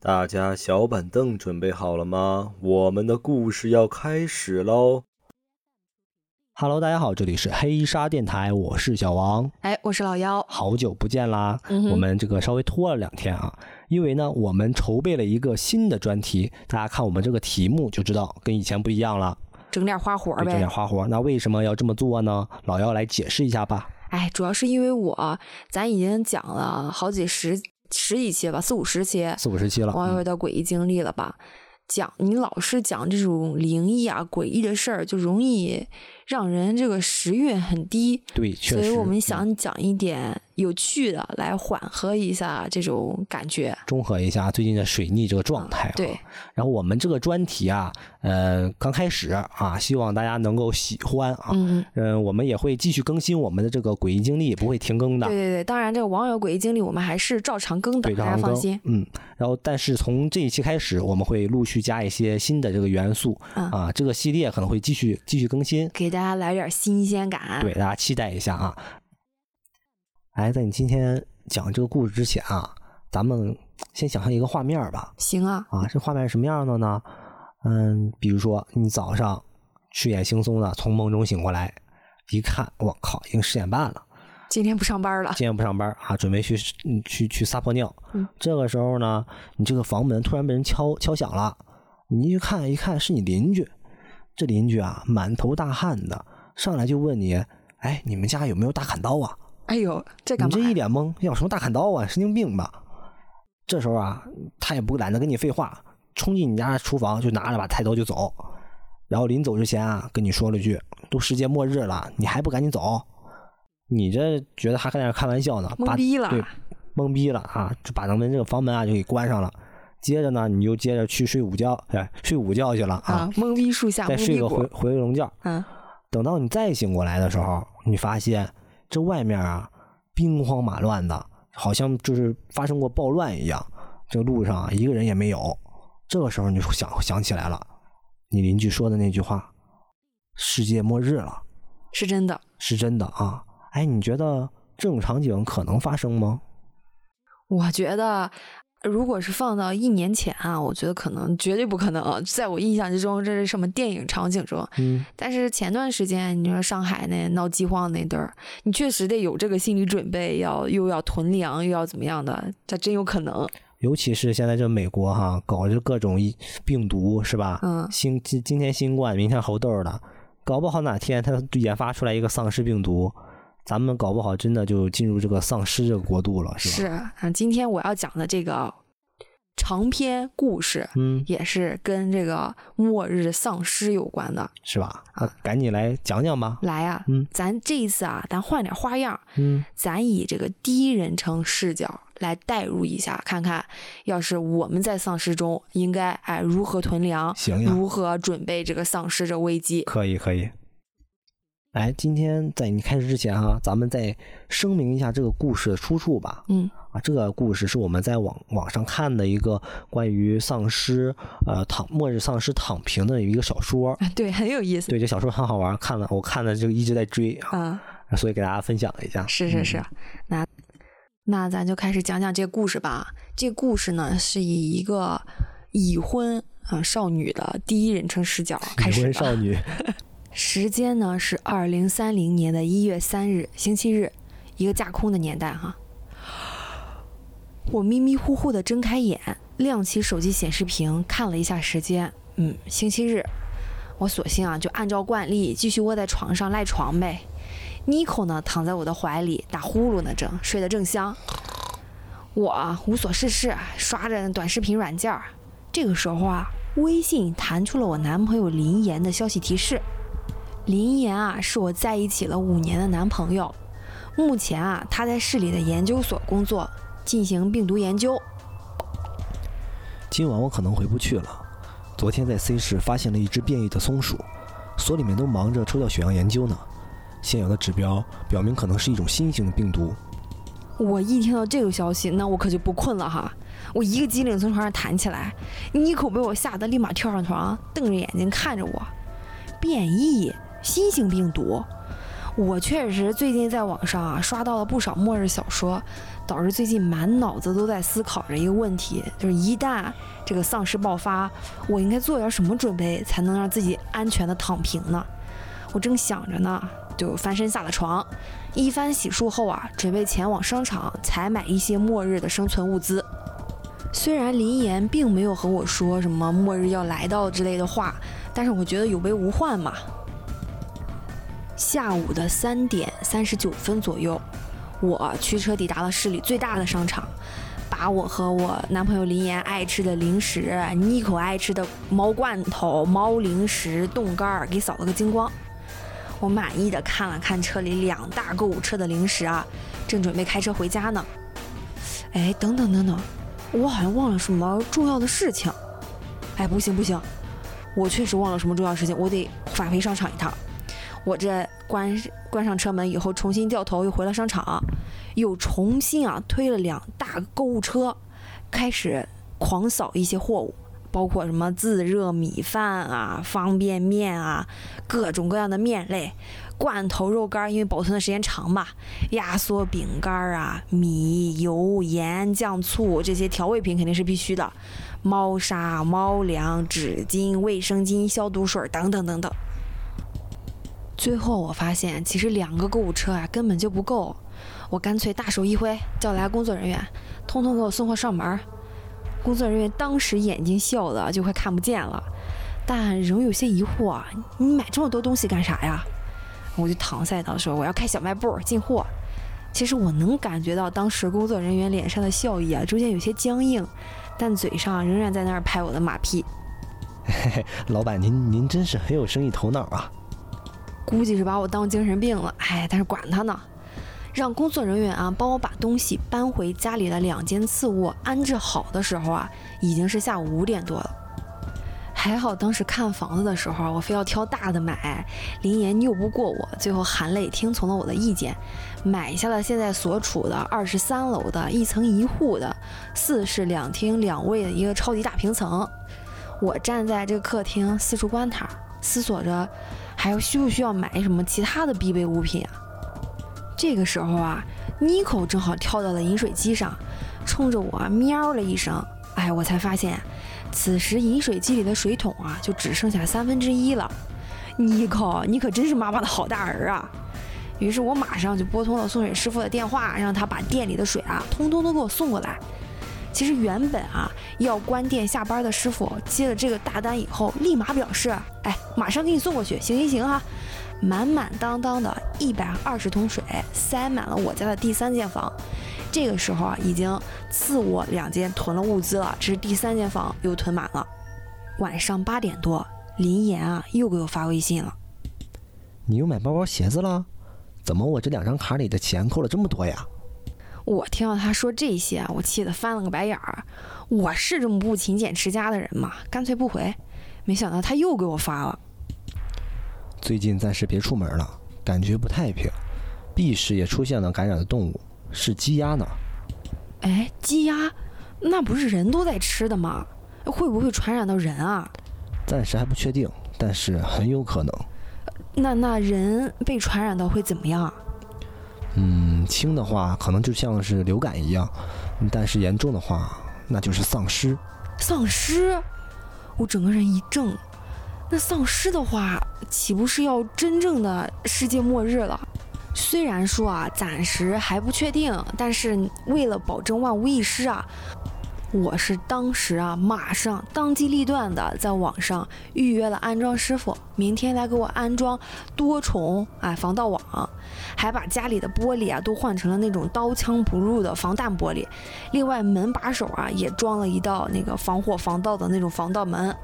大家小板凳准备好了吗？我们的故事要开始喽！Hello，大家好，这里是黑沙电台，我是小王。哎，我是老妖，好久不见啦！我们这个稍微拖了两天啊，因为呢，我们筹备了一个新的专题，大家看我们这个题目就知道跟以前不一样了，整点花活呗。整点花活，那为什么要这么做呢？老妖来解释一下吧。哎，主要是因为我，咱已经讲了好几十。十几期吧，四五十期，四五十期了，网友的诡异经历了吧？讲你老是讲这种灵异啊、诡异的事儿，就容易让人这个时运很低。对，确实。所以我们想讲一点。有趣的来缓和一下这种感觉，中和一下最近的水逆这个状态。对，然后我们这个专题啊，呃，刚开始啊，希望大家能够喜欢啊。嗯嗯。我们也会继续更新我们的这个诡异经历，不会停更的。对对对，当然这个网友诡异经历我们还是照常更的，大家放心。嗯。然后，但是从这一期开始，我们会陆续加一些新的这个元素啊，这个系列可能会继续继续更新，给大家来点新鲜感。对，大家期待一下啊。哎，在你今天讲这个故事之前啊，咱们先想象一个画面吧。行啊。啊，这画面是什么样的呢？嗯，比如说你早上睡眼惺忪的从梦中醒过来，一看，我靠，已经十点半了。今天不上班了。今天不上班啊，准备去去去撒泡尿。嗯。这个时候呢，你这个房门突然被人敲敲响了，你一看一看是你邻居。这邻居啊，满头大汗的，上来就问你：“哎，你们家有没有大砍刀啊？”哎呦，这干嘛？你这一脸懵，要什么大砍刀啊？神经病吧？这时候啊，他也不懒得跟你废话，冲进你家厨房就拿着把菜刀就走。然后临走之前啊，跟你说了句：“都世界末日了，你还不赶紧走？”你这觉得还在那开玩笑呢？懵逼了，对，懵逼了啊！就把咱们这个房门啊就给关上了。接着呢，你就接着去睡午觉，哎，睡午觉去了啊！懵逼树下，再睡个回回笼觉。嗯，等到你再醒过来的时候，你发现。这外面啊，兵荒马乱的，好像就是发生过暴乱一样。这路上一个人也没有。这个时候你就想想起来了，你邻居说的那句话：“世界末日了。”是真的，是真的啊！哎，你觉得这种场景可能发生吗？我觉得。如果是放到一年前啊，我觉得可能绝对不可能。在我印象之中，这是什么电影场景中？嗯。但是前段时间你说上海那闹饥荒那阵儿，你确实得有这个心理准备，要又要囤粮，又要怎么样的，这真有可能。尤其是现在这美国哈，搞这各种病毒是吧？嗯。新今今天新冠，明天猴痘的，搞不好哪天他研发出来一个丧尸病毒。咱们搞不好真的就进入这个丧尸这个国度了，是吧？是啊，今天我要讲的这个长篇故事，嗯，也是跟这个末日丧尸有关的，是吧？啊，赶紧来讲讲吧。来呀，嗯，咱这一次啊，咱换点花样，嗯，咱以这个第一人称视角来代入一下，看看要是我们在丧尸中，应该哎如何囤粮，行如何准备这个丧尸这危机？可以，可以。来，今天在你开始之前哈，咱们再声明一下这个故事的出处吧。嗯，啊，这个故事是我们在网网上看的一个关于丧尸呃躺末日丧尸躺平的一个小说。对，很有意思。对，这小说很好玩，看了我看了就一直在追啊，所以给大家分享一下。是是是，那那咱就开始讲讲这个故事吧。这个故事呢是以一个已婚啊少女的第一人称视角开始。已婚少女。时间呢是二零三零年的一月三日，星期日，一个架空的年代哈。我迷迷糊糊的睁开眼，亮起手机显示屏，看了一下时间，嗯，星期日。我索性啊，就按照惯例继续窝在床上赖床呗。妮蔻呢躺在我的怀里打呼噜呢，正睡得正香。我无所事事，刷着短视频软件儿。这个时候啊，微信弹出了我男朋友林岩的消息提示。林岩啊，是我在一起了五年的男朋友。目前啊，他在市里的研究所工作，进行病毒研究。今晚我可能回不去了。昨天在 C 市发现了一只变异的松鼠，所里面都忙着抽调血样研究呢。现有的指标表明可能是一种新型的病毒。我一听到这个消息，那我可就不困了哈。我一个机灵从床上弹起来，妮可被我吓得立马跳上床，瞪着眼睛看着我。变异。新型病毒，我确实最近在网上啊刷到了不少末日小说，导致最近满脑子都在思考着一个问题，就是一旦这个丧尸爆发，我应该做点什么准备才能让自己安全的躺平呢？我正想着呢，就翻身下了床，一番洗漱后啊，准备前往商场采买一些末日的生存物资。虽然林岩并没有和我说什么末日要来到之类的话，但是我觉得有备无患嘛。下午的三点三十九分左右，我驱车抵达了市里最大的商场，把我和我男朋友林岩爱吃的零食、妮可爱吃的猫罐头、猫零食、冻干儿给扫了个精光。我满意的看了看车里两大购物车的零食啊，正准备开车回家呢。哎，等等等等，我好像忘了什么重要的事情。哎，不行不行，我确实忘了什么重要事情，我得返回商场一趟。我这关关上车门以后，重新掉头又回了商场，又重新啊推了两大购物车，开始狂扫一些货物，包括什么自热米饭啊、方便面啊、各种各样的面类、罐头肉干，因为保存的时间长嘛，压缩饼干啊、米、油、盐、酱醋这些调味品肯定是必须的，猫砂、猫粮、纸巾、卫生巾、消毒水等等等等。最后我发现，其实两个购物车啊根本就不够，我干脆大手一挥，叫来工作人员，通通给我送货上门。工作人员当时眼睛笑的就快看不见了，但仍有些疑惑：你买这么多东西干啥呀？我就搪塞道说：“我要开小卖部进货。”其实我能感觉到当时工作人员脸上的笑意啊，逐渐有些僵硬，但嘴上仍然在那儿拍我的马屁。嘿嘿，老板您您真是很有生意头脑啊！估计是把我当精神病了，哎，但是管他呢，让工作人员啊帮我把东西搬回家里的两间次卧安置好的时候啊，已经是下午五点多了。还好当时看房子的时候，我非要挑大的买，林岩拗不过我，最后含泪听从了我的意见，买下了现在所处的二十三楼的一层一户的四室两厅两卫的一个超级大平层。我站在这个客厅四处观察，思索着。还要需不需要买什么其他的必备物品啊？这个时候啊，妮可正好跳到了饮水机上，冲着我喵了一声。哎，我才发现，此时饮水机里的水桶啊，就只剩下三分之一了。妮可，你可真是妈妈的好大儿啊！于是我马上就拨通了送水师傅的电话，让他把店里的水啊，通通都给我送过来。其实原本啊要关店下班的师傅接了这个大单以后，立马表示：“哎，马上给你送过去，行行行哈！”满满当当的一百二十桶水塞满了我家的第三间房。这个时候啊，已经次卧两间囤了物资了，这是第三间房又囤满了。晚上八点多，林岩啊又给我发微信了：“你又买包包鞋子了？怎么我这两张卡里的钱扣了这么多呀？”我听到他说这些，我气得翻了个白眼儿。我是这么不勤俭持家的人吗？干脆不回。没想到他又给我发了。最近暂时别出门了，感觉不太平。B 市也出现了感染的动物，是鸡鸭呢。哎，鸡鸭，那不是人都在吃的吗？会不会传染到人啊？暂时还不确定，但是很有可能。那那人被传染到会怎么样？嗯，轻的话可能就像是流感一样，但是严重的话那就是丧尸。丧尸，我整个人一怔。那丧尸的话，岂不是要真正的世界末日了？虽然说啊，暂时还不确定，但是为了保证万无一失啊。我是当时啊，马上当机立断的在网上预约了安装师傅，明天来给我安装多重哎防盗网，还把家里的玻璃啊都换成了那种刀枪不入的防弹玻璃，另外门把手啊也装了一道那个防火防盗的那种防盗门，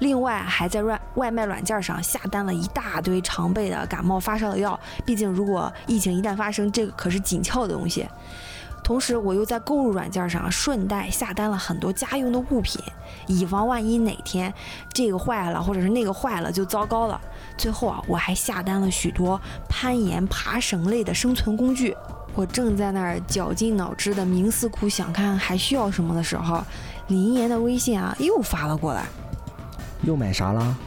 另外还在外外卖软件上下单了一大堆常备的感冒发烧的药，毕竟如果疫情一旦发生，这个可是紧俏的东西。同时，我又在购物软件上顺带下单了很多家用的物品，以防万一哪天这个坏了或者是那个坏了就糟糕了。最后啊，我还下单了许多攀岩、爬绳类的生存工具。我正在那儿绞尽脑汁的冥思苦想，看还需要什么的时候，林岩的微信啊又发了过来。又买啥了？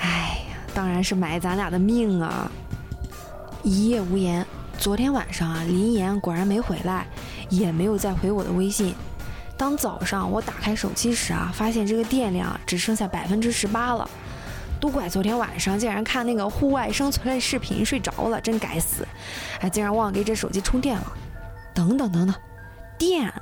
哎呀，当然是买咱俩的命啊！一夜无言。昨天晚上啊，林岩果然没回来，也没有再回我的微信。当早上我打开手机时啊，发现这个电量只剩下百分之十八了。都怪昨天晚上竟然看那个户外生存类视频睡着了，真该死！哎，竟然忘了给这手机充电了。等等等等，电。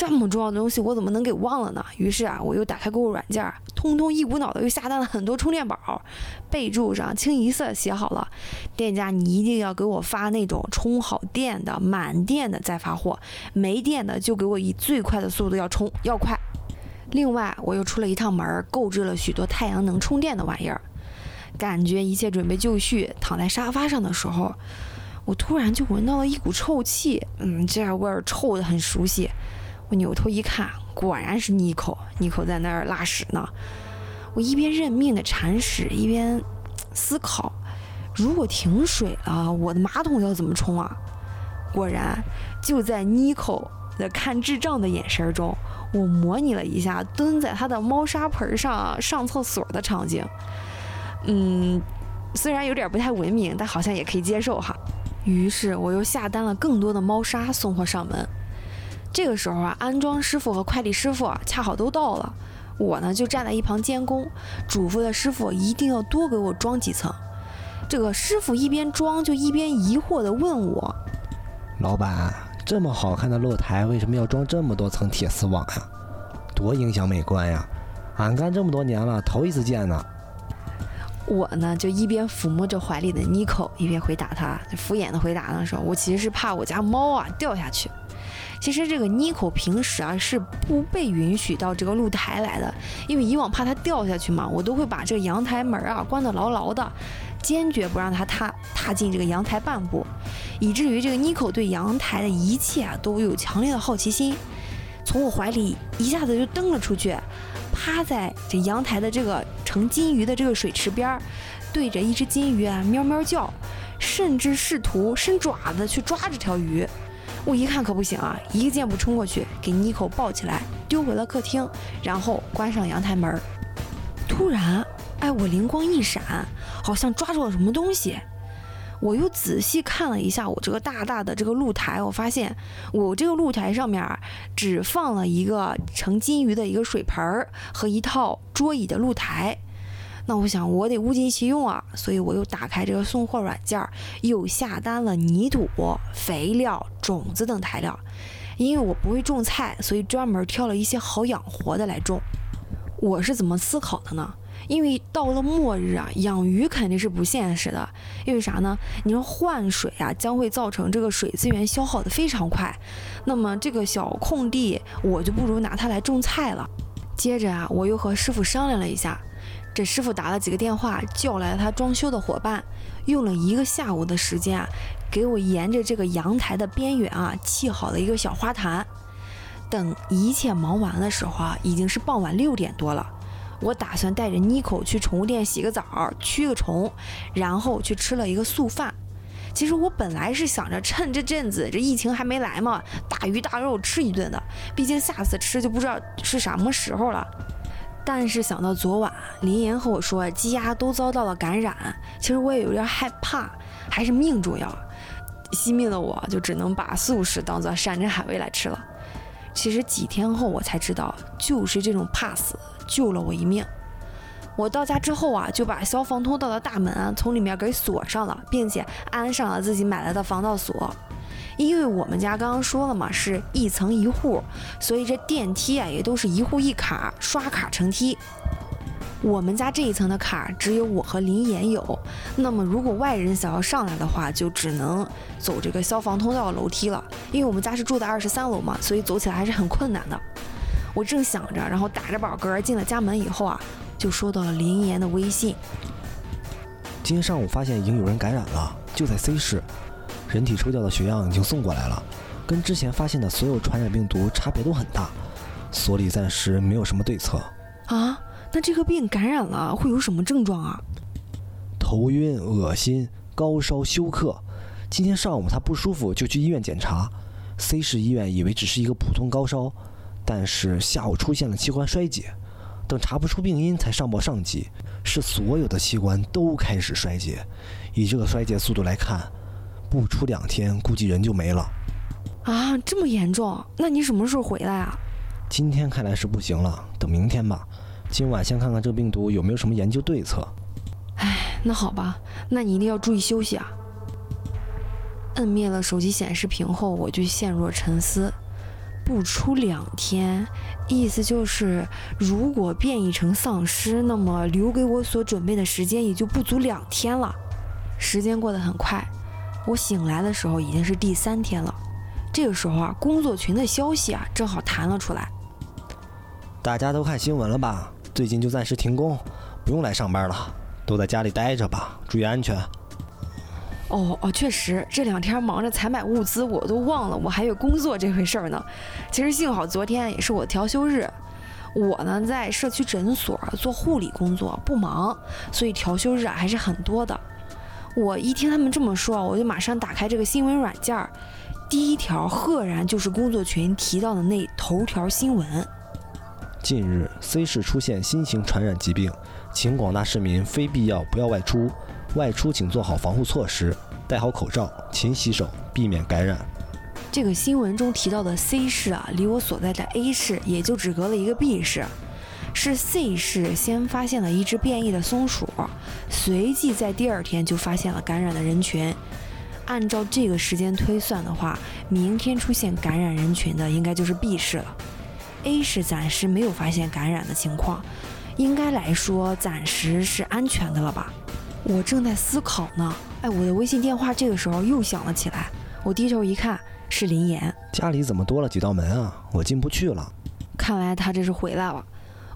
这么重要的东西，我怎么能给忘了呢？于是啊，我又打开购物软件，通通一股脑的又下单了很多充电宝，备注上清一色写好了，店家你一定要给我发那种充好电的、满电的再发货，没电的就给我以最快的速度要充，要快。另外，我又出了一趟门，购置了许多太阳能充电的玩意儿，感觉一切准备就绪，躺在沙发上的时候，我突然就闻到了一股臭气，嗯，这味儿臭的很熟悉。我扭头一看，果然是妮蔻，妮蔻在那儿拉屎呢。我一边认命的铲屎，一边思考：如果停水了，我的马桶要怎么冲啊？果然，就在妮蔻的看智障的眼神中，我模拟了一下蹲在他的猫砂盆上上厕所的场景。嗯，虽然有点不太文明，但好像也可以接受哈。于是我又下单了更多的猫砂送货上门。这个时候啊，安装师傅和快递师傅啊，恰好都到了。我呢就站在一旁监工，嘱咐的师傅一定要多给我装几层。这个师傅一边装就一边疑惑地问我：“老板，这么好看的露台，为什么要装这么多层铁丝网呀？多影响美观呀！俺干这么多年了，头一次见呢。”我呢就一边抚摸着怀里的妮蔻，一边回答他，敷衍的回答的时候，我其实是怕我家猫啊掉下去。其实这个妮蔻平时啊是不被允许到这个露台来的，因为以往怕它掉下去嘛，我都会把这个阳台门啊关得牢牢的，坚决不让它踏踏进这个阳台半步，以至于这个妮蔻对阳台的一切啊都有强烈的好奇心，从我怀里一下子就蹬了出去，趴在这阳台的这个盛金鱼的这个水池边儿，对着一只金鱼啊喵喵叫，甚至试图伸爪子去抓这条鱼。我一看可不行啊，一个箭步冲过去，给妮蔻抱起来，丢回了客厅，然后关上阳台门。突然，哎，我灵光一闪，好像抓住了什么东西。我又仔细看了一下我这个大大的这个露台，我发现我这个露台上面只放了一个盛金鱼的一个水盆儿和一套桌椅的露台。那我想我得物尽其用啊，所以我又打开这个送货软件，又下单了泥土、肥料、种子等材料。因为我不会种菜，所以专门挑了一些好养活的来种。我是怎么思考的呢？因为到了末日啊，养鱼肯定是不现实的。因为啥呢？你说换水啊，将会造成这个水资源消耗的非常快。那么这个小空地，我就不如拿它来种菜了。接着啊，我又和师傅商量了一下。这师傅打了几个电话，叫来了他装修的伙伴，用了一个下午的时间啊，给我沿着这个阳台的边缘啊砌好了一个小花坛。等一切忙完的时候啊，已经是傍晚六点多了。我打算带着妮蔻去宠物店洗个澡，驱个虫，然后去吃了一个素饭。其实我本来是想着趁这阵子这疫情还没来嘛，大鱼大肉吃一顿的，毕竟下次吃就不知道是什么时候了。但是想到昨晚林岩和我说鸡鸭都遭到了感染，其实我也有点害怕。还是命重要，惜命的我就只能把素食当做山珍海味来吃了。其实几天后我才知道，就是这种怕死救了我一命。我到家之后啊，就把消防通道的大门从里面给锁上了，并且安上了自己买来的防盗锁。因为我们家刚刚说了嘛，是一层一户，所以这电梯啊也都是一户一卡，刷卡成梯。我们家这一层的卡只有我和林岩有，那么如果外人想要上来的话，就只能走这个消防通道楼梯了。因为我们家是住在二十三楼嘛，所以走起来还是很困难的。我正想着，然后打着饱嗝进了家门以后啊，就收到了林岩的微信。今天上午发现已经有人感染了，就在 C 市。人体抽调的血样已经送过来了，跟之前发现的所有传染病毒差别都很大，所里暂时没有什么对策。啊，那这个病感染了会有什么症状啊？头晕、恶心、高烧、休克。今天上午他不舒服就去医院检查，C 市医院以为只是一个普通高烧，但是下午出现了器官衰竭，等查不出病因才上报上级，是所有的器官都开始衰竭。以这个衰竭速度来看，不出两天估计人就没了。啊，这么严重？那你什么时候回来啊？今天看来是不行了，等明天吧。今晚先看看这病毒有没有什么研究对策。唉，那好吧，那你一定要注意休息啊。摁灭了手机显示屏后，我就陷入了沉思。不出两天，意思就是如果变异成丧尸，那么留给我所准备的时间也就不足两天了。时间过得很快，我醒来的时候已经是第三天了。这个时候啊，工作群的消息啊正好弹了出来。大家都看新闻了吧？最近就暂时停工，不用来上班了，都在家里待着吧，注意安全。哦哦，确实，这两天忙着采买物资，我都忘了我还有工作这回事儿呢。其实幸好昨天也是我调休日，我呢在社区诊所做护理工作，不忙，所以调休日啊还是很多的。我一听他们这么说，我就马上打开这个新闻软件儿，第一条赫然就是工作群提到的那头条新闻。近日，C 市出现新型传染疾病，请广大市民非必要不要外出。外出请做好防护措施，戴好口罩，勤洗手，避免感染。这个新闻中提到的 C 市啊，离我所在的 A 市也就只隔了一个 B 市。是 C 市先发现了一只变异的松鼠，随即在第二天就发现了感染的人群。按照这个时间推算的话，明天出现感染人群的应该就是 B 市了。A 市暂时没有发现感染的情况，应该来说暂时是安全的了吧。我正在思考呢，哎，我的微信电话这个时候又响了起来。我低头一看，是林岩。家里怎么多了几道门啊？我进不去了。看来他这是回来了。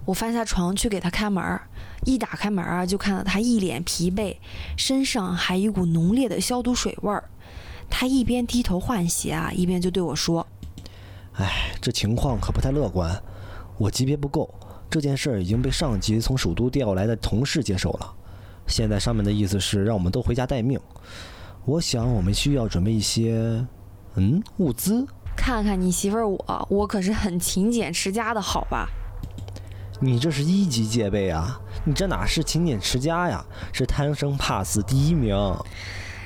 我翻下床去给他开门，一打开门啊，就看到他一脸疲惫，身上还一股浓烈的消毒水味儿。他一边低头换鞋啊，一边就对我说：“哎，这情况可不太乐观。我级别不够，这件事儿已经被上级从首都调来的同事接手了。”现在上面的意思是让我们都回家待命。我想我们需要准备一些，嗯，物资。看看你媳妇儿我，我可是很勤俭持家的，好吧？你这是一级戒备啊！你这哪是勤俭持家呀？是贪生怕死第一名。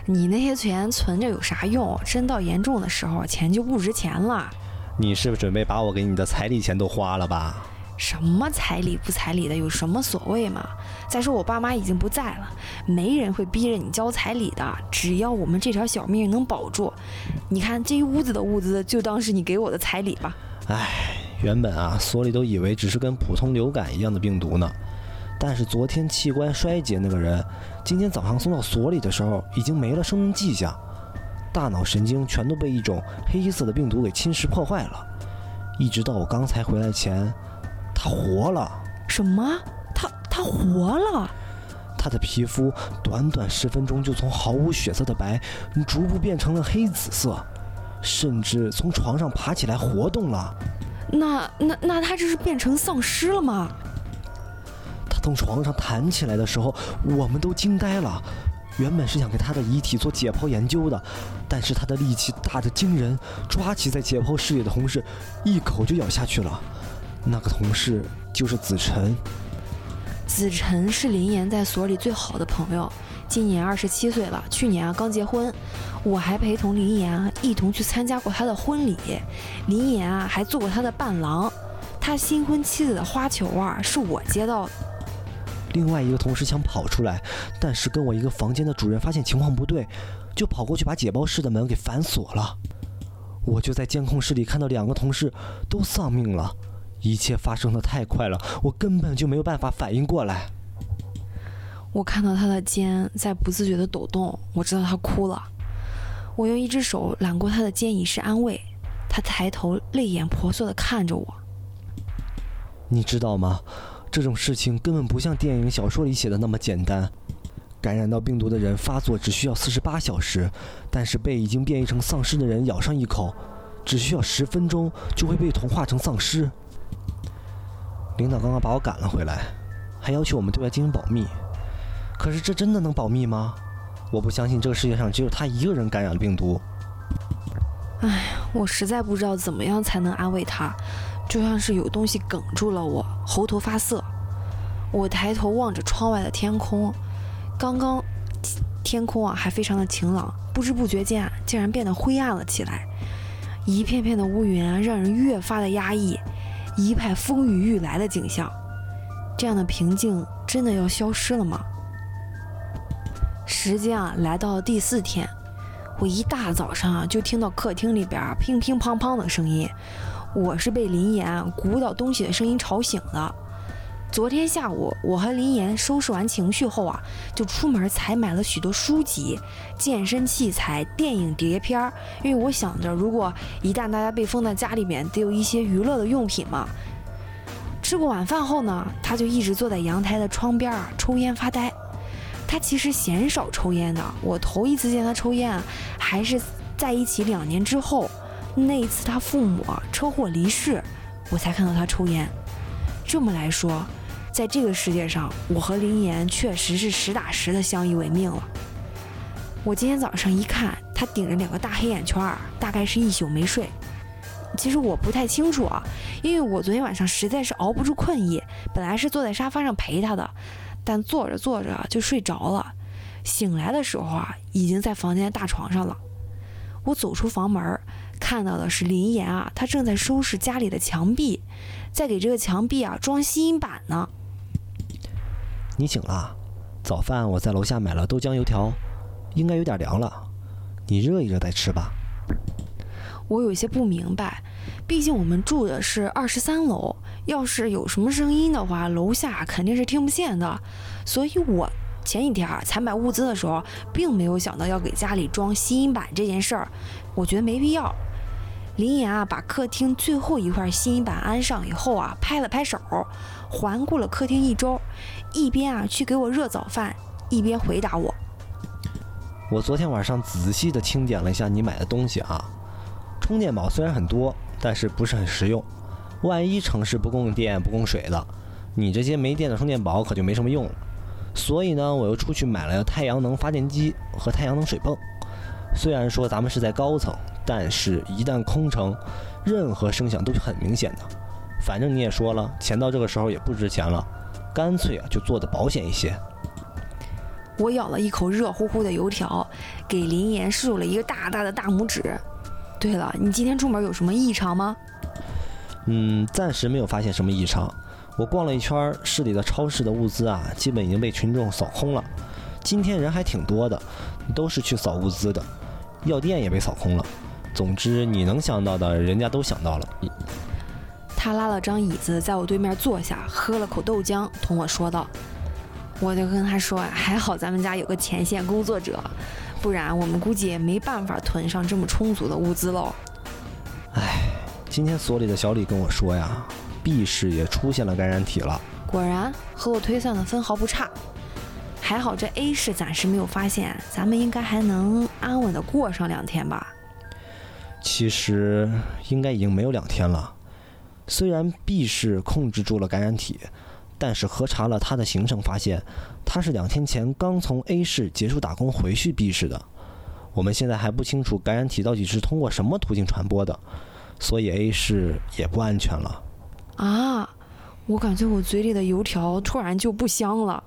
你那些钱存着有啥用？真到严重的时候，钱就不值钱了。你是不是准备把我给你的彩礼钱都花了吧？什么彩礼不彩礼的，有什么所谓嘛？再说我爸妈已经不在了，没人会逼着你交彩礼的。只要我们这条小命能保住，你看这一屋子的物资，就当是你给我的彩礼吧。唉，原本啊，所里都以为只是跟普通流感一样的病毒呢。但是昨天器官衰竭那个人，今天早上送到所里的时候，已经没了生命迹象，大脑神经全都被一种黑色的病毒给侵蚀破坏了。一直到我刚才回来前。他活了？什么？他他活了？他的皮肤短短十分钟就从毫无血色的白，逐步变成了黑紫色，甚至从床上爬起来活动了。那那那他这是变成丧尸了吗？他从床上弹起来的时候，我们都惊呆了。原本是想给他的遗体做解剖研究的，但是他的力气大得惊人，抓起在解剖室里的同事，一口就咬下去了。那个同事就是子晨。子晨是林岩在所里最好的朋友，今年二十七岁了，去年啊刚结婚，我还陪同林岩一同去参加过他的婚礼，林岩啊还做过他的伴郎，他新婚妻子的花球啊是我接到的。另外一个同事想跑出来，但是跟我一个房间的主任发现情况不对，就跑过去把解剖室的门给反锁了。我就在监控室里看到两个同事都丧命了。一切发生的太快了，我根本就没有办法反应过来。我看到他的肩在不自觉的抖动，我知道他哭了。我用一只手揽过他的肩以示安慰，他抬头泪眼婆娑的看着我。你知道吗？这种事情根本不像电影、小说里写的那么简单。感染到病毒的人发作只需要四十八小时，但是被已经变异成丧尸的人咬上一口，只需要十分钟就会被同化成丧尸。领导刚刚把我赶了回来，还要求我们对外进行保密。可是这真的能保密吗？我不相信这个世界上只有他一个人感染了病毒。哎，我实在不知道怎么样才能安慰他，就像是有东西哽住了我，喉头发涩。我抬头望着窗外的天空，刚刚天空啊还非常的晴朗，不知不觉间啊竟然变得灰暗了起来，一片片的乌云啊让人越发的压抑，一派风雨欲来的景象。这样的平静真的要消失了吗？时间啊来到了第四天，我一大早上啊就听到客厅里边乒乒乓乓的声音，我是被林岩鼓捣东西的声音吵醒的。昨天下午，我和林岩收拾完情绪后啊，就出门采买了许多书籍、健身器材、电影碟片儿。因为我想着，如果一旦大家被封在家里面，得有一些娱乐的用品嘛。吃过晚饭后呢，他就一直坐在阳台的窗边啊，抽烟发呆。他其实鲜少抽烟的，我头一次见他抽烟，还是在一起两年之后，那一次他父母车祸离世，我才看到他抽烟。这么来说。在这个世界上，我和林岩确实是实打实的相依为命了。我今天早上一看，他顶着两个大黑眼圈，大概是一宿没睡。其实我不太清楚啊，因为我昨天晚上实在是熬不住困意，本来是坐在沙发上陪他的，但坐着坐着就睡着了。醒来的时候啊，已经在房间大床上了。我走出房门，看到的是林岩啊，他正在收拾家里的墙壁，在给这个墙壁啊装吸音板呢。你醒了，早饭我在楼下买了豆浆油条，应该有点凉了，你热一热再吃吧。我有些不明白，毕竟我们住的是二十三楼，要是有什么声音的话，楼下肯定是听不见的。所以我前几天啊采买物资的时候，并没有想到要给家里装吸音板这件事儿，我觉得没必要。林岩啊，把客厅最后一块吸音板安上以后啊，拍了拍手，环顾了客厅一周，一边啊去给我热早饭，一边回答我：“我昨天晚上仔细的清点了一下你买的东西啊，充电宝虽然很多，但是不是很实用。万一城市不供电不供水的，你这些没电的充电宝可就没什么用了。所以呢，我又出去买了太阳能发电机和太阳能水泵。虽然说咱们是在高层。”但是，一旦空城，任何声响都是很明显的。反正你也说了，钱到这个时候也不值钱了，干脆啊，就做的保险一些。我咬了一口热乎乎的油条，给林岩竖了一个大大的大拇指。对了，你今天出门有什么异常吗？嗯，暂时没有发现什么异常。我逛了一圈，市里的超市的物资啊，基本已经被群众扫空了。今天人还挺多的，都是去扫物资的。药店也被扫空了。总之，你能想到的，人家都想到了。他拉了张椅子在我对面坐下，喝了口豆浆，同我说道：“我就跟他说呀，还好咱们家有个前线工作者，不然我们估计也没办法囤上这么充足的物资喽。”哎，今天所里的小李跟我说呀，B 市也出现了感染体了。果然和我推算的分毫不差，还好这 A 市暂时没有发现，咱们应该还能安稳的过上两天吧。其实应该已经没有两天了。虽然 B 市控制住了感染体，但是核查了他的行程，发现他是两天前刚从 A 市结束打工回去 B 市的。我们现在还不清楚感染体到底是通过什么途径传播的，所以 A 市也不安全了。啊！我感觉我嘴里的油条突然就不香了。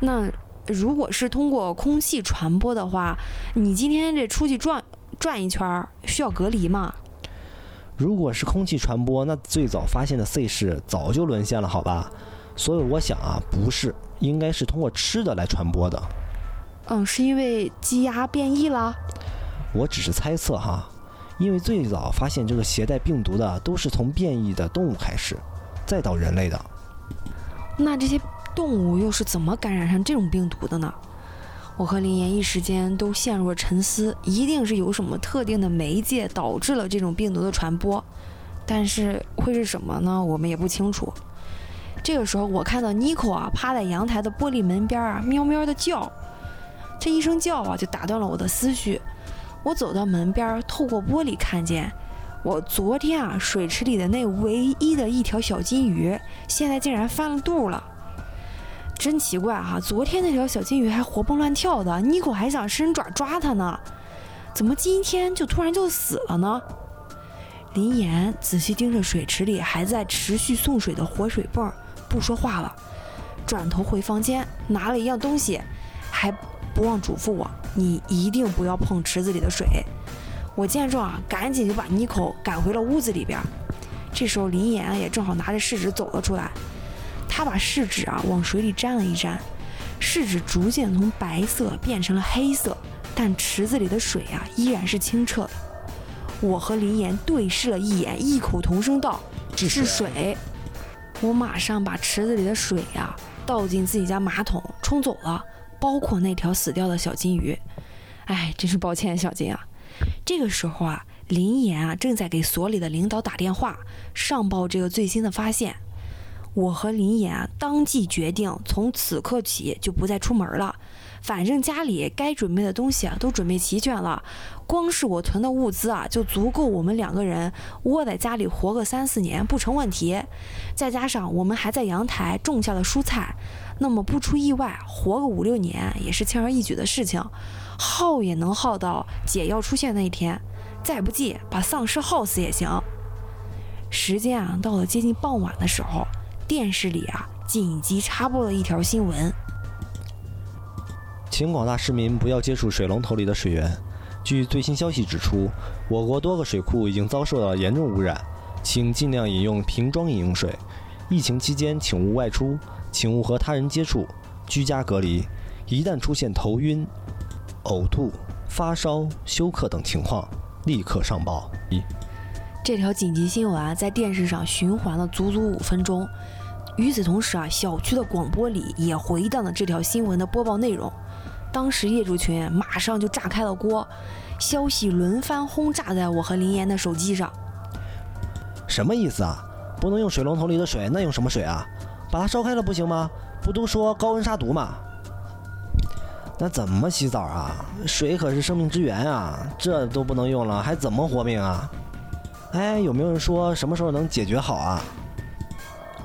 那如果是通过空气传播的话，你今天这出去转？转一圈需要隔离吗？如果是空气传播，那最早发现的 C 市早就沦陷了，好吧？所以我想啊，不是，应该是通过吃的来传播的。嗯，是因为鸡鸭变异了？我只是猜测哈，因为最早发现这个携带病毒的都是从变异的动物开始，再到人类的。那这些动物又是怎么感染上这种病毒的呢？我和林岩一时间都陷入了沉思，一定是有什么特定的媒介导致了这种病毒的传播，但是会是什么呢？我们也不清楚。这个时候，我看到妮可啊趴在阳台的玻璃门边啊，喵喵的叫。这一声叫啊，就打断了我的思绪。我走到门边，透过玻璃看见，我昨天啊水池里的那唯一的一条小金鱼，现在竟然翻了肚了。真奇怪哈，昨天那条小金鱼还活蹦乱跳的，妮可还想伸爪抓它呢，怎么今天就突然就死了呢？林岩仔细盯着水池里还在持续送水的活水泵，不说话了。转头回房间拿了一样东西，还不忘嘱咐我：“你一定不要碰池子里的水。”我见状啊，赶紧就把妮蔻赶回了屋子里边。这时候林岩也正好拿着试纸走了出来，他把试纸啊往水里沾了一沾，试纸逐渐从白色变成了黑色，但池子里的水啊依然是清澈的。我和林岩对视了一眼，异口同声道：“是水。”我马上把池子里的水呀倒进自己家马桶冲走了，包括那条死掉的小金鱼。哎，真是抱歉，小金啊。这个时候啊。林岩啊，正在给所里的领导打电话，上报这个最新的发现。我和林岩啊，当即决定从此刻起就不再出门了。反正家里该准备的东西啊，都准备齐全了。光是我囤的物资啊，就足够我们两个人窝在家里活个三四年不成问题。再加上我们还在阳台种下了蔬菜，那么不出意外，活个五六年也是轻而易举的事情。耗也能耗到解药出现那一天。再不济，把丧尸耗死也行。时间啊，到了接近傍晚的时候，电视里啊紧急插播了一条新闻，请广大市民不要接触水龙头里的水源。据最新消息指出，我国多个水库已经遭受到严重污染，请尽量饮用瓶装饮用水。疫情期间，请勿外出，请勿和他人接触，居家隔离。一旦出现头晕、呕吐、发烧、休克等情况，立刻上报！一，这条紧急新闻啊，在电视上循环了足足五分钟。与此同时啊，小区的广播里也回荡了这条新闻的播报内容。当时业主群马上就炸开了锅，消息轮番轰炸在我和林岩的手机上。什么意思啊？不能用水龙头里的水，那用什么水啊？把它烧开了不行吗？不都说高温杀毒吗？那怎么洗澡啊？水可是生命之源啊！这都不能用了，还怎么活命啊？哎，有没有人说什么时候能解决好啊？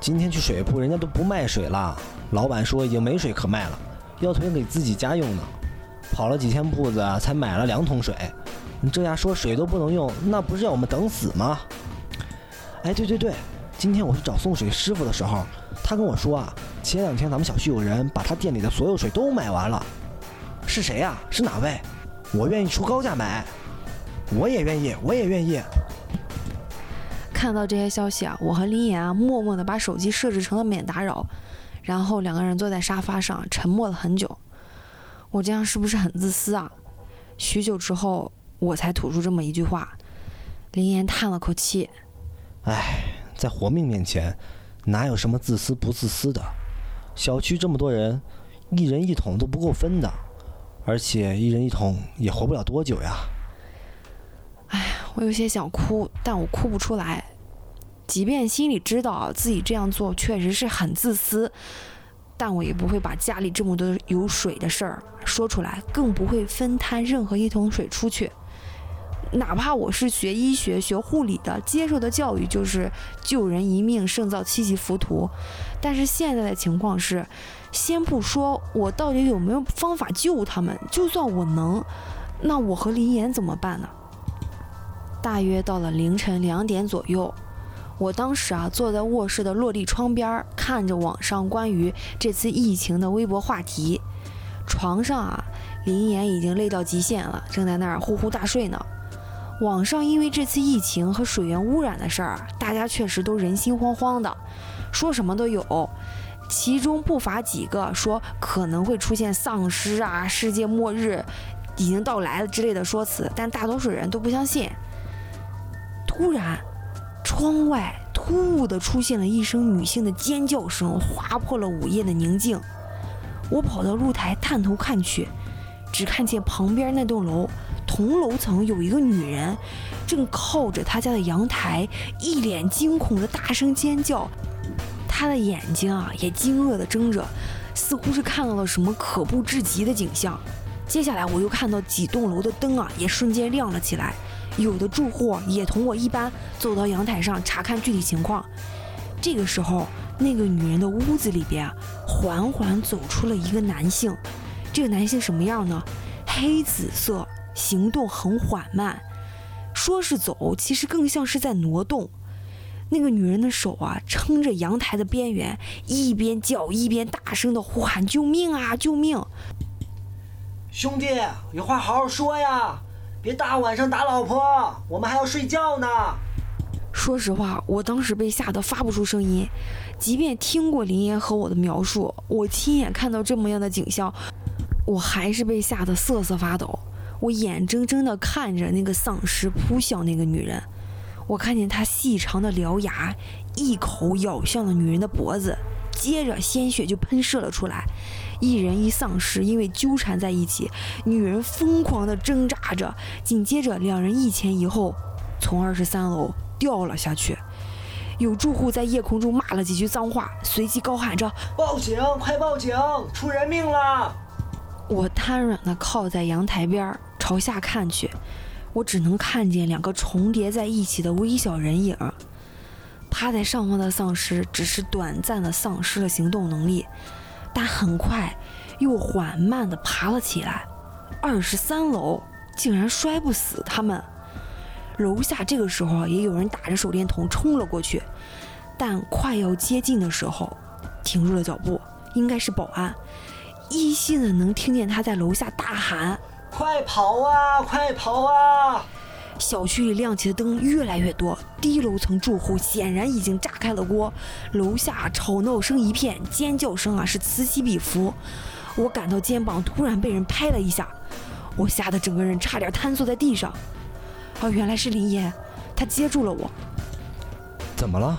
今天去水铺，人家都不卖水了，老板说已经没水可卖了，要囤给自己家用呢。跑了几天铺子，才买了两桶水。你这样说水都不能用，那不是要我们等死吗？哎，对对对，今天我去找送水师傅的时候，他跟我说啊，前两天咱们小区有人把他店里的所有水都买完了。是谁呀？是哪位？我愿意出高价买。我也愿意，我也愿意。看到这些消息啊，我和林岩啊，默默的把手机设置成了免打扰，然后两个人坐在沙发上沉默了很久。我这样是不是很自私啊？许久之后，我才吐出这么一句话。林岩叹了口气：“哎，在活命面前，哪有什么自私不自私的？小区这么多人，一人一桶都不够分的。”而且一人一桶也活不了多久呀！哎，我有些想哭，但我哭不出来。即便心里知道自己这样做确实是很自私，但我也不会把家里这么多有水的事儿说出来，更不会分摊任何一桶水出去。哪怕我是学医学、学护理的，接受的教育就是救人一命胜造七级浮屠，但是现在的情况是。先不说我到底有没有方法救他们，就算我能，那我和林岩怎么办呢？大约到了凌晨两点左右，我当时啊坐在卧室的落地窗边，看着网上关于这次疫情的微博话题。床上啊，林岩已经累到极限了，正在那儿呼呼大睡呢。网上因为这次疫情和水源污染的事儿，大家确实都人心惶惶的，说什么都有。其中不乏几个说可能会出现丧尸啊、世界末日已经到来了之类的说辞，但大多数人都不相信。突然，窗外突兀地出现了一声女性的尖叫声，划破了午夜的宁静。我跑到露台探头看去，只看见旁边那栋楼同楼层有一个女人，正靠着她家的阳台，一脸惊恐的大声尖叫。他的眼睛啊，也惊愕地睁着，似乎是看到了什么可怖至极的景象。接下来，我又看到几栋楼的灯啊，也瞬间亮了起来。有的住户也同我一般走到阳台上查看具体情况。这个时候，那个女人的屋子里边，缓缓走出了一个男性。这个男性什么样呢？黑紫色，行动很缓慢，说是走，其实更像是在挪动。那个女人的手啊，撑着阳台的边缘，一边叫一边大声的呼喊：“救命啊！救命！”兄弟，有话好好说呀，别大晚上打老婆，我们还要睡觉呢。说实话，我当时被吓得发不出声音。即便听过林岩和我的描述，我亲眼看到这么样的景象，我还是被吓得瑟瑟发抖。我眼睁睁地看着那个丧尸扑向那个女人，我看见他细长的獠牙一口咬向了女人的脖子，接着鲜血就喷射了出来。一人一丧尸因为纠缠在一起，女人疯狂地挣扎着，紧接着两人一前一后从二十三楼。掉了下去，有住户在夜空中骂了几句脏话，随即高喊着：“报警！快报警！出人命了！”我瘫软地靠在阳台边，朝下看去，我只能看见两个重叠在一起的微小人影。趴在上方的丧尸只是短暂的丧失了行动能力，但很快又缓慢地爬了起来。二十三楼竟然摔不死他们。楼下这个时候也有人打着手电筒冲了过去，但快要接近的时候，停住了脚步，应该是保安。依稀的能听见他在楼下大喊：“快跑啊，快跑啊！”小区里亮起的灯越来越多，低楼层住户显然已经炸开了锅。楼下吵闹声一片，尖叫声啊是此起彼伏。我感到肩膀突然被人拍了一下，我吓得整个人差点瘫坐在地上。哦，原来是林岩，他接住了我。怎么了？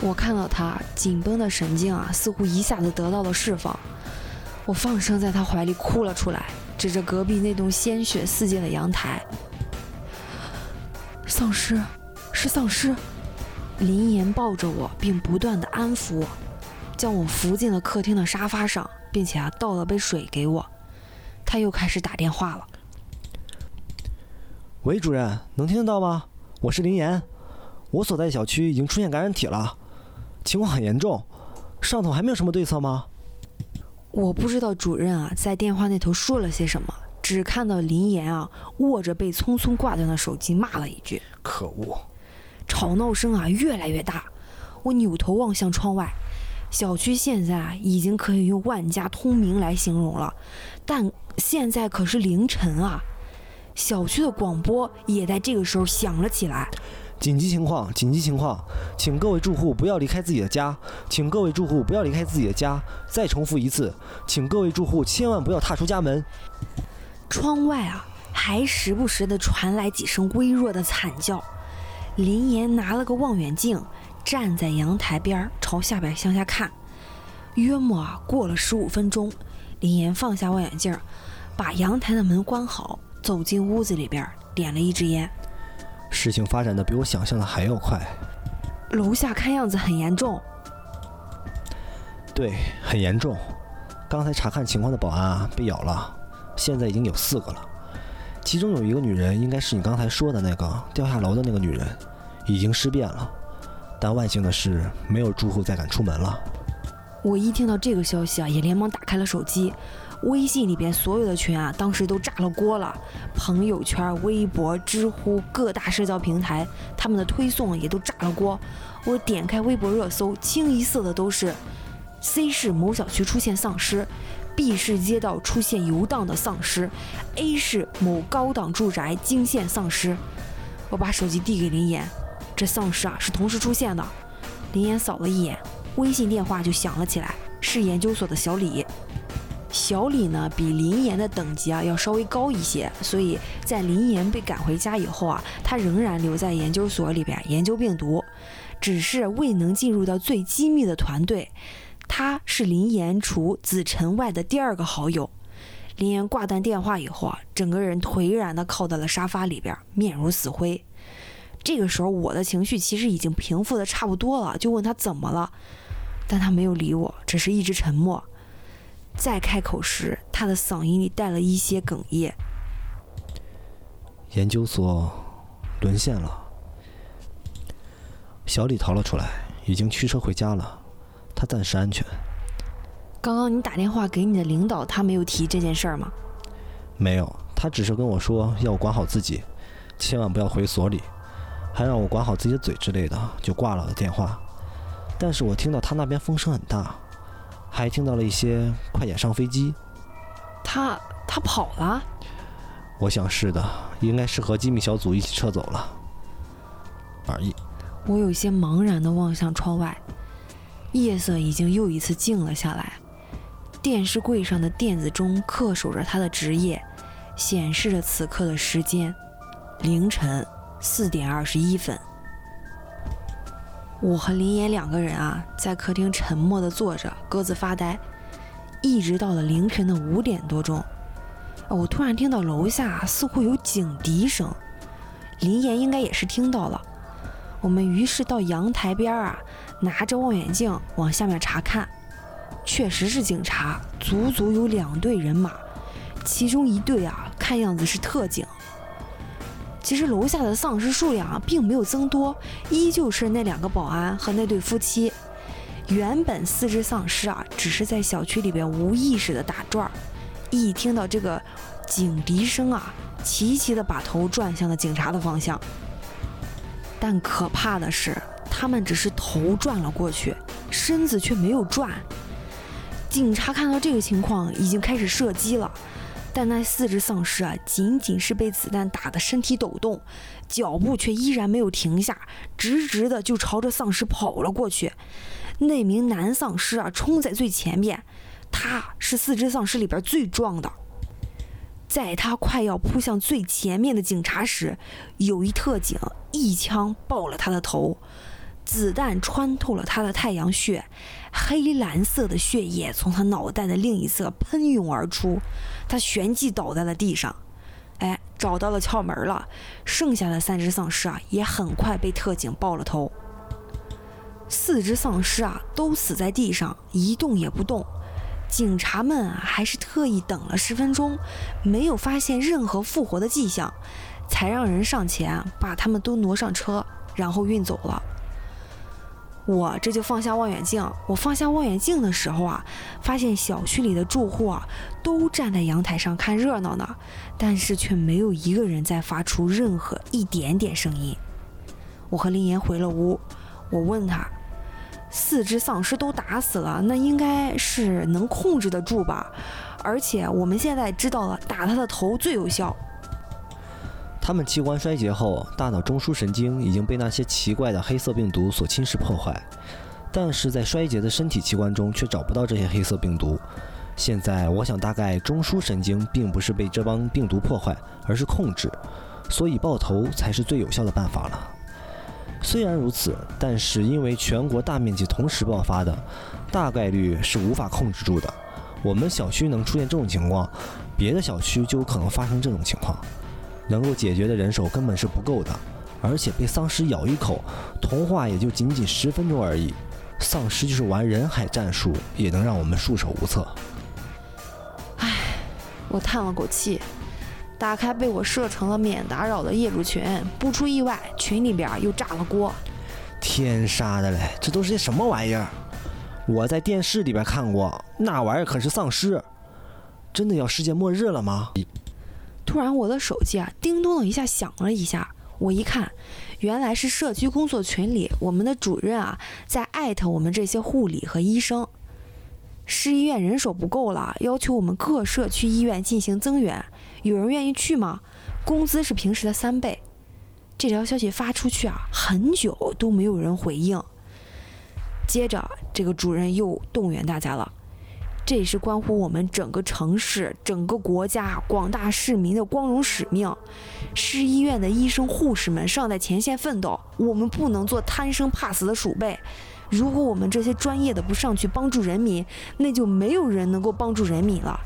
我看到他紧绷的神经啊，似乎一下子得到了释放。我放声在他怀里哭了出来，指着隔壁那栋鲜血四溅的阳台。丧尸，是丧尸！林岩抱着我，并不断的安抚我，将我扶进了客厅的沙发上，并且啊倒了杯水给我。他又开始打电话了。喂，主任，能听得到吗？我是林岩，我所在小区已经出现感染体了，情况很严重，上头还没有什么对策吗？我不知道主任啊在电话那头说了些什么，只看到林岩啊握着被匆匆挂断的手机骂了一句：“可恶！”吵闹声啊越来越大，我扭头望向窗外，小区现在啊已经可以用万家通明来形容了，但现在可是凌晨啊。小区的广播也在这个时候响了起来。紧急情况！紧急情况！请各位住户不要离开自己的家，请各位住户不要离开自己的家。再重复一次，请各位住户千万不要踏出家门。窗外啊，还时不时的传来几声微弱的惨叫。林岩拿了个望远镜，站在阳台边朝下边向下看。约莫啊，过了十五分钟，林岩放下望远镜，把阳台的门关好。走进屋子里边，点了一支烟。事情发展的比我想象的还要快。楼下看样子很严重。对，很严重。刚才查看情况的保安啊被咬了，现在已经有四个了。其中有一个女人，应该是你刚才说的那个掉下楼的那个女人，已经尸变了。但万幸的是，没有住户再敢出门了。我一听到这个消息啊，也连忙打开了手机。微信里边所有的群啊，当时都炸了锅了。朋友圈、微博、知乎各大社交平台，他们的推送也都炸了锅。我点开微博热搜，清一色的都是：C 市某小区出现丧尸，B 市街道出现游荡的丧尸，A 市某高档住宅惊现丧尸。我把手机递给林岩，这丧尸啊是同时出现的。林岩扫了一眼，微信电话就响了起来，是研究所的小李。小李呢，比林岩的等级啊要稍微高一些，所以在林岩被赶回家以后啊，他仍然留在研究所里边研究病毒，只是未能进入到最机密的团队。他是林岩除子晨外的第二个好友。林岩挂断电话以后啊，整个人颓然地靠在了沙发里边，面如死灰。这个时候，我的情绪其实已经平复的差不多了，就问他怎么了，但他没有理我，只是一直沉默。再开口时，他的嗓音里带了一些哽咽。研究所沦陷了，小李逃了出来，已经驱车回家了，他暂时安全。刚刚你打电话给你的领导，他没有提这件事儿吗？没有，他只是跟我说要我管好自己，千万不要回所里。还让我管好自己的嘴之类的，就挂了电话。但是我听到他那边风声很大，还听到了一些快点上飞机。他他跑了？我想是的，应该是和机密小组一起撤走了而已。我有些茫然地望向窗外，夜色已经又一次静了下来。电视柜上的电子钟恪守着他的职业，显示着此刻的时间：凌晨四点二十一分。我和林岩两个人啊，在客厅沉默地坐着，各自发呆，一直到了凌晨的五点多钟。我突然听到楼下似乎有警笛声，林岩应该也是听到了。我们于是到阳台边啊，拿着望远镜往下面查看，确实是警察，足足有两队人马，其中一队啊，看样子是特警。其实楼下的丧尸数量啊，并没有增多，依旧是那两个保安和那对夫妻。原本四只丧尸啊，只是在小区里边无意识的打转儿，一听到这个警笛声啊，齐齐的把头转向了警察的方向。但可怕的是，他们只是头转了过去，身子却没有转。警察看到这个情况，已经开始射击了。但那四只丧尸啊，仅仅是被子弹打得身体抖动，脚步却依然没有停下，直直的就朝着丧尸跑了过去。那名男丧尸啊，冲在最前面，他是四只丧尸里边最壮的。在他快要扑向最前面的警察时，有一特警一枪爆了他的头。子弹穿透了他的太阳穴，黑蓝色的血液从他脑袋的另一侧喷涌而出，他旋即倒在了地上。哎，找到了窍门了，剩下的三只丧尸啊，也很快被特警爆了头。四只丧尸啊，都死在地上，一动也不动。警察们还是特意等了十分钟，没有发现任何复活的迹象，才让人上前把他们都挪上车，然后运走了。我这就放下望远镜。我放下望远镜的时候啊，发现小区里的住户啊都站在阳台上看热闹呢，但是却没有一个人在发出任何一点点声音。我和林岩回了屋，我问他：四只丧尸都打死了，那应该是能控制得住吧？而且我们现在知道了，打他的头最有效。他们器官衰竭后，大脑中枢神经已经被那些奇怪的黑色病毒所侵蚀破坏，但是在衰竭的身体器官中却找不到这些黑色病毒。现在我想，大概中枢神经并不是被这帮病毒破坏，而是控制，所以爆头才是最有效的办法了。虽然如此，但是因为全国大面积同时爆发的，大概率是无法控制住的。我们小区能出现这种情况，别的小区就有可能发生这种情况。能够解决的人手根本是不够的，而且被丧尸咬一口，同化也就仅仅十分钟而已。丧尸就是玩人海战术，也能让我们束手无策。唉，我叹了口气，打开被我设成了免打扰的业主群，不出意外，群里边又炸了锅。天杀的嘞，这都是些什么玩意儿？我在电视里边看过，那玩意儿可是丧尸，真的要世界末日了吗？突然，我的手机啊，叮咚的一下响了一下。我一看，原来是社区工作群里我们的主任啊，在艾特我们这些护理和医生。市医院人手不够了，要求我们各社区医院进行增援。有人愿意去吗？工资是平时的三倍。这条消息发出去啊，很久都没有人回应。接着，这个主任又动员大家了。这也是关乎我们整个城市、整个国家、广大市民的光荣使命。市医院的医生、护士们上在前线奋斗，我们不能做贪生怕死的鼠辈。如果我们这些专业的不上去帮助人民，那就没有人能够帮助人民了。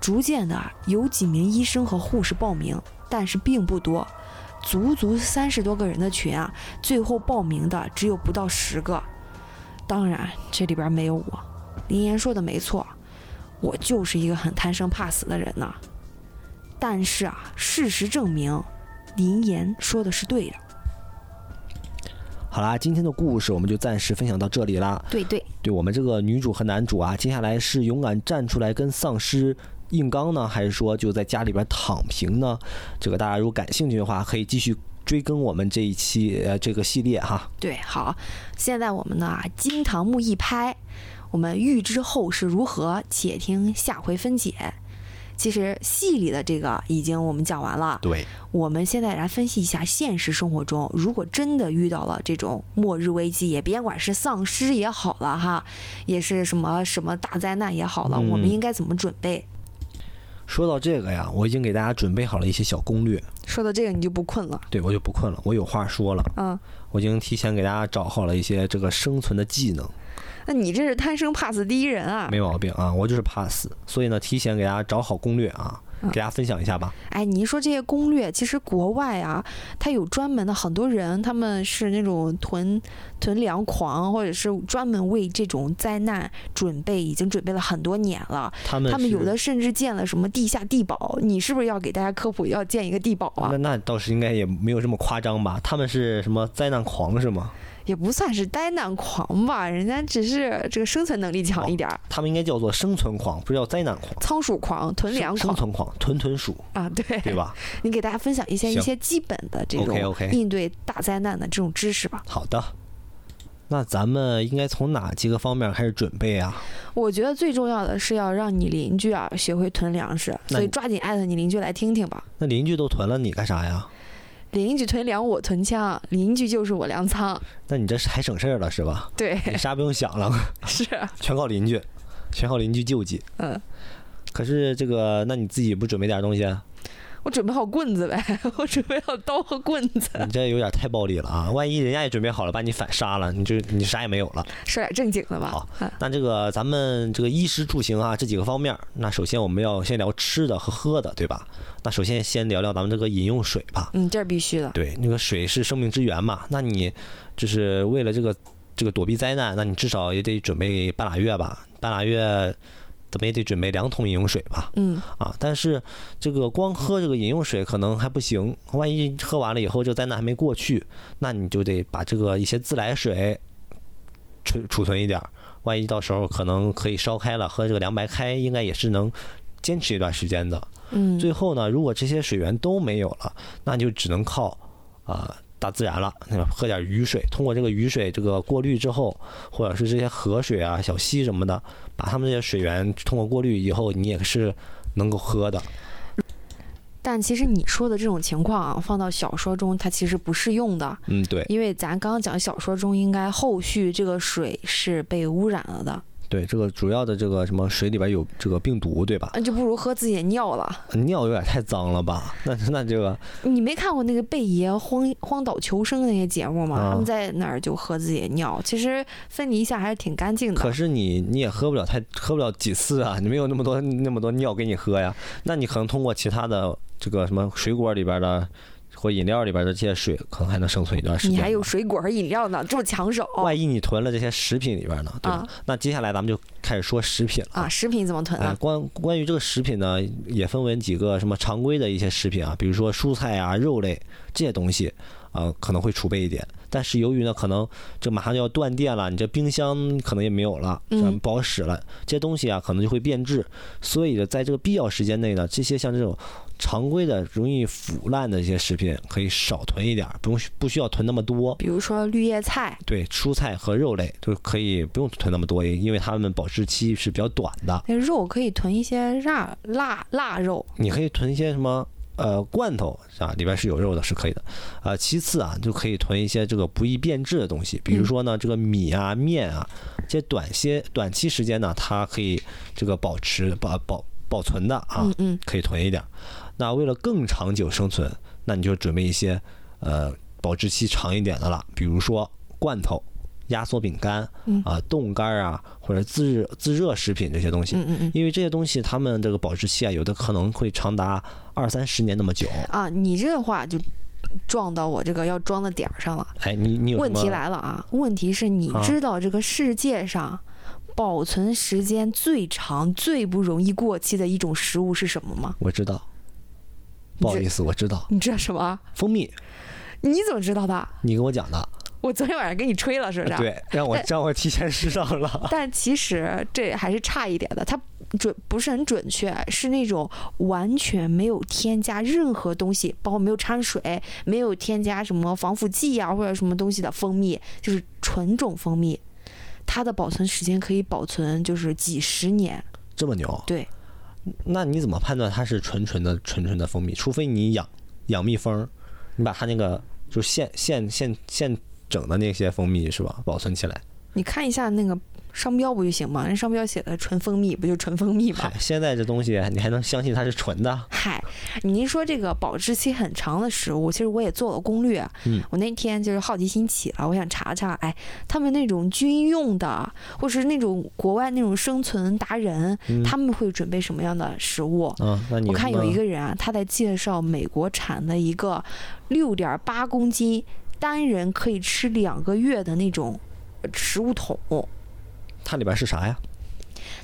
逐渐的，有几名医生和护士报名，但是并不多，足足三十多个人的群啊，最后报名的只有不到十个。当然，这里边没有我。林岩说的没错，我就是一个很贪生怕死的人呢。但是啊，事实证明，林岩说的是对的。好啦，今天的故事我们就暂时分享到这里啦。对对，对我们这个女主和男主啊，接下来是勇敢站出来跟丧尸硬刚呢，还是说就在家里边躺平呢？这个大家如果感兴趣的话，可以继续追更我们这一期呃这个系列哈。对，好，现在我们呢惊堂木一拍，我们预知后事如何，且听下回分解。其实戏里的这个已经我们讲完了，对，我们现在来分析一下现实生活中，如果真的遇到了这种末日危机，也别管是丧尸也好了哈，也是什么什么大灾难也好了，我们应该怎么准备？说到这个呀，我已经给大家准备好了一些小攻略。说到这个，你就不困了？对，我就不困了，我有话说了。嗯，我已经提前给大家找好了一些这个生存的技能。那你这是贪生怕死第一人啊！没毛病啊，我就是怕死，所以呢，提前给大家找好攻略啊。给大家分享一下吧。哎，你说这些攻略，其实国外啊，它有专门的很多人，他们是那种囤囤粮狂，或者是专门为这种灾难准备，已经准备了很多年了。他们他们有的甚至建了什么地下地堡。你是不是要给大家科普，要建一个地堡啊？那那倒是应该也没有这么夸张吧？他们是什么灾难狂是吗？也不算是灾难狂吧，人家只是这个生存能力强一点。他们应该叫做生存狂，不是叫灾难狂。仓鼠狂、囤粮狂。生存狂，囤囤鼠啊，对对吧？你给大家分享一些一些基本的这种应对大灾难的这种知识吧。好的，那咱们应该从哪几个方面开始准备啊？我觉得最重要的是要让你邻居啊学会囤粮食，所以抓紧艾特你邻居来听听吧。那邻居都囤了，你干啥呀？邻居囤粮，我囤枪，邻居就是我粮仓。那你这是还省事儿了是吧？对，你啥不用想了，是全靠邻居，全靠邻居救济。嗯，可是这个，那你自己不准备点东西？我准备好棍子呗，我准备好刀和棍子。你这有点太暴力了啊！万一人家也准备好了，把你反杀了，你就你啥也没有了。说点正经的吧。好，那这个咱们这个衣食住行啊这几个方面，那首先我们要先聊吃的和喝的，对吧？那首先先聊聊咱们这个饮用水吧。嗯，这是必须的。对，那个水是生命之源嘛，那你就是为了这个这个躲避灾难，那你至少也得准备半拉月吧，半拉月。怎么也得准备两桶饮用水吧。嗯。啊，但是这个光喝这个饮用水可能还不行，万一喝完了以后这个灾难还没过去，那你就得把这个一些自来水储储存一点，万一到时候可能可以烧开了，喝这个凉白开应该也是能坚持一段时间的。嗯。最后呢，如果这些水源都没有了，那就只能靠啊。大自然了，喝点雨水，通过这个雨水这个过滤之后，或者是这些河水啊、小溪什么的，把它们这些水源通过过滤以后，你也是能够喝的。但其实你说的这种情况啊，放到小说中它其实不适用的。嗯，对。因为咱刚刚讲小说中，应该后续这个水是被污染了的。对，这个主要的这个什么水里边有这个病毒，对吧？那就不如喝自己的尿了。尿有点太脏了吧？那那这个，你没看过那个贝爷荒荒岛求生那些节目吗？他们在那儿就喝自己的尿，其实分离一下还是挺干净的。可是你你也喝不了太喝不了几次啊，你没有那么多那么多尿给你喝呀。那你可能通过其他的这个什么水果里边的。或饮料里边的这些水可能还能生存一段时间。你还有水果和饮料呢，这么抢手。万一你囤了这些食品里边呢？对吧？那接下来咱们就开始说食品了啊。食品怎么囤啊？关关于这个食品呢，也分为几个什么常规的一些食品啊，比如说蔬菜啊、肉类这些东西啊，可能会储备一点。但是由于呢，可能这马上就要断电了，你这冰箱可能也没有了，嗯，不好使了。这些东西啊，可能就会变质。所以呢，在这个必要时间内呢，这些像这种。常规的容易腐烂的一些食品可以少囤一点，不用不需要囤那么多。比如说绿叶菜，对，蔬菜和肉类就可以不用囤那么多，因为它们保质期是比较短的。那肉可以囤一些辣辣腊肉，你可以囤一些什么呃罐头啊，里边是有肉的，是可以的。呃，其次啊，就可以囤一些这个不易变质的东西，比如说呢，这个米啊、面啊，这些短些短期时间呢，它可以这个保持保保保存的啊，嗯嗯，可以囤一点。那为了更长久生存，那你就准备一些，呃，保质期长一点的了，比如说罐头、压缩饼干啊、冻干啊，或者自热自热食品这些东西。嗯嗯嗯。因为这些东西它们这个保质期啊，有的可能会长达二三十年那么久。啊，你这话就撞到我这个要装的点儿上了。哎，你你有问题来了啊？问题是你知道这个世界上保存时间最长、最不容易过期的一种食物是什么吗？我知道。不好意思，我知道。你知道什么？蜂蜜。你怎么知道的？你跟我讲的。我昨天晚上给你吹了，是不是？对，让我让我提前试上了。但其实这还是差一点的，它准不是很准确，是那种完全没有添加任何东西，包括没有掺水，没有添加什么防腐剂呀或者什么东西的蜂蜜，就是纯种蜂蜜，它的保存时间可以保存就是几十年。这么牛？对。那你怎么判断它是纯纯的纯纯的蜂蜜？除非你养养蜜蜂，你把它那个就现现现现整的那些蜂蜜是吧，保存起来。你看一下那个。商标不就行吗？人商标写的纯蜂蜜，不就纯蜂蜜吗？现在这东西你还能相信它是纯的？嗨，您说这个保质期很长的食物，其实我也做了攻略。嗯，我那天就是好奇心起了，我想查查，哎，他们那种军用的，或是那种国外那种生存达人，他们会准备什么样的食物？嗯，那你我看有一个人啊，他在介绍美国产的一个六点八公斤单人可以吃两个月的那种食物桶。它里边是啥呀？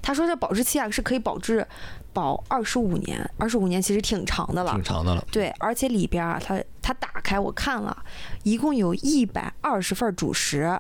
他说这保质期啊是可以保质保二十五年，二十五年其实挺长的了，挺长的了。对，而且里边啊，它它打开我看了一共有一百二十份主食，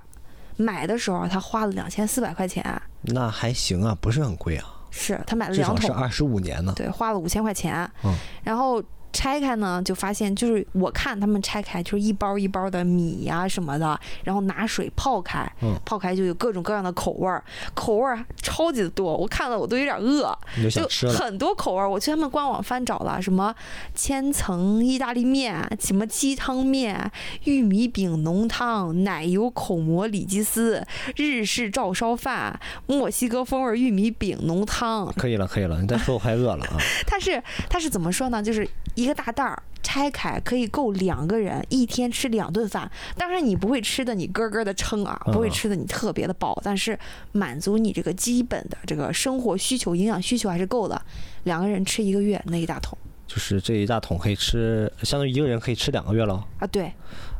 买的时候他花了两千四百块钱。那还行啊，不是很贵啊。是他买了两桶，是二十五年呢。对，花了五千块钱。嗯，然后。拆开呢，就发现就是我看他们拆开就是一包一包的米呀什么的，然后拿水泡开，泡开就有各种各样的口味儿，口味儿超级的多，我看了我都有点饿，就很多口味儿。我去他们官网翻找了，什么千层意大利面，什么鸡汤面，玉米饼浓汤，奶油口蘑里脊丝，日式照烧饭，墨西哥风味玉米饼浓汤。可以了，可以了，你再说我快饿了啊。它是它是怎么说呢？就是一。个大袋儿拆开可以够两个人一天吃两顿饭，当然你不会吃的你咯咯的撑啊，不会吃的你特别的饱，但是满足你这个基本的这个生活需求、营养需求还是够的。两个人吃一个月那一大桶，就是这一大桶可以吃，相当于一个人可以吃两个月了啊。对，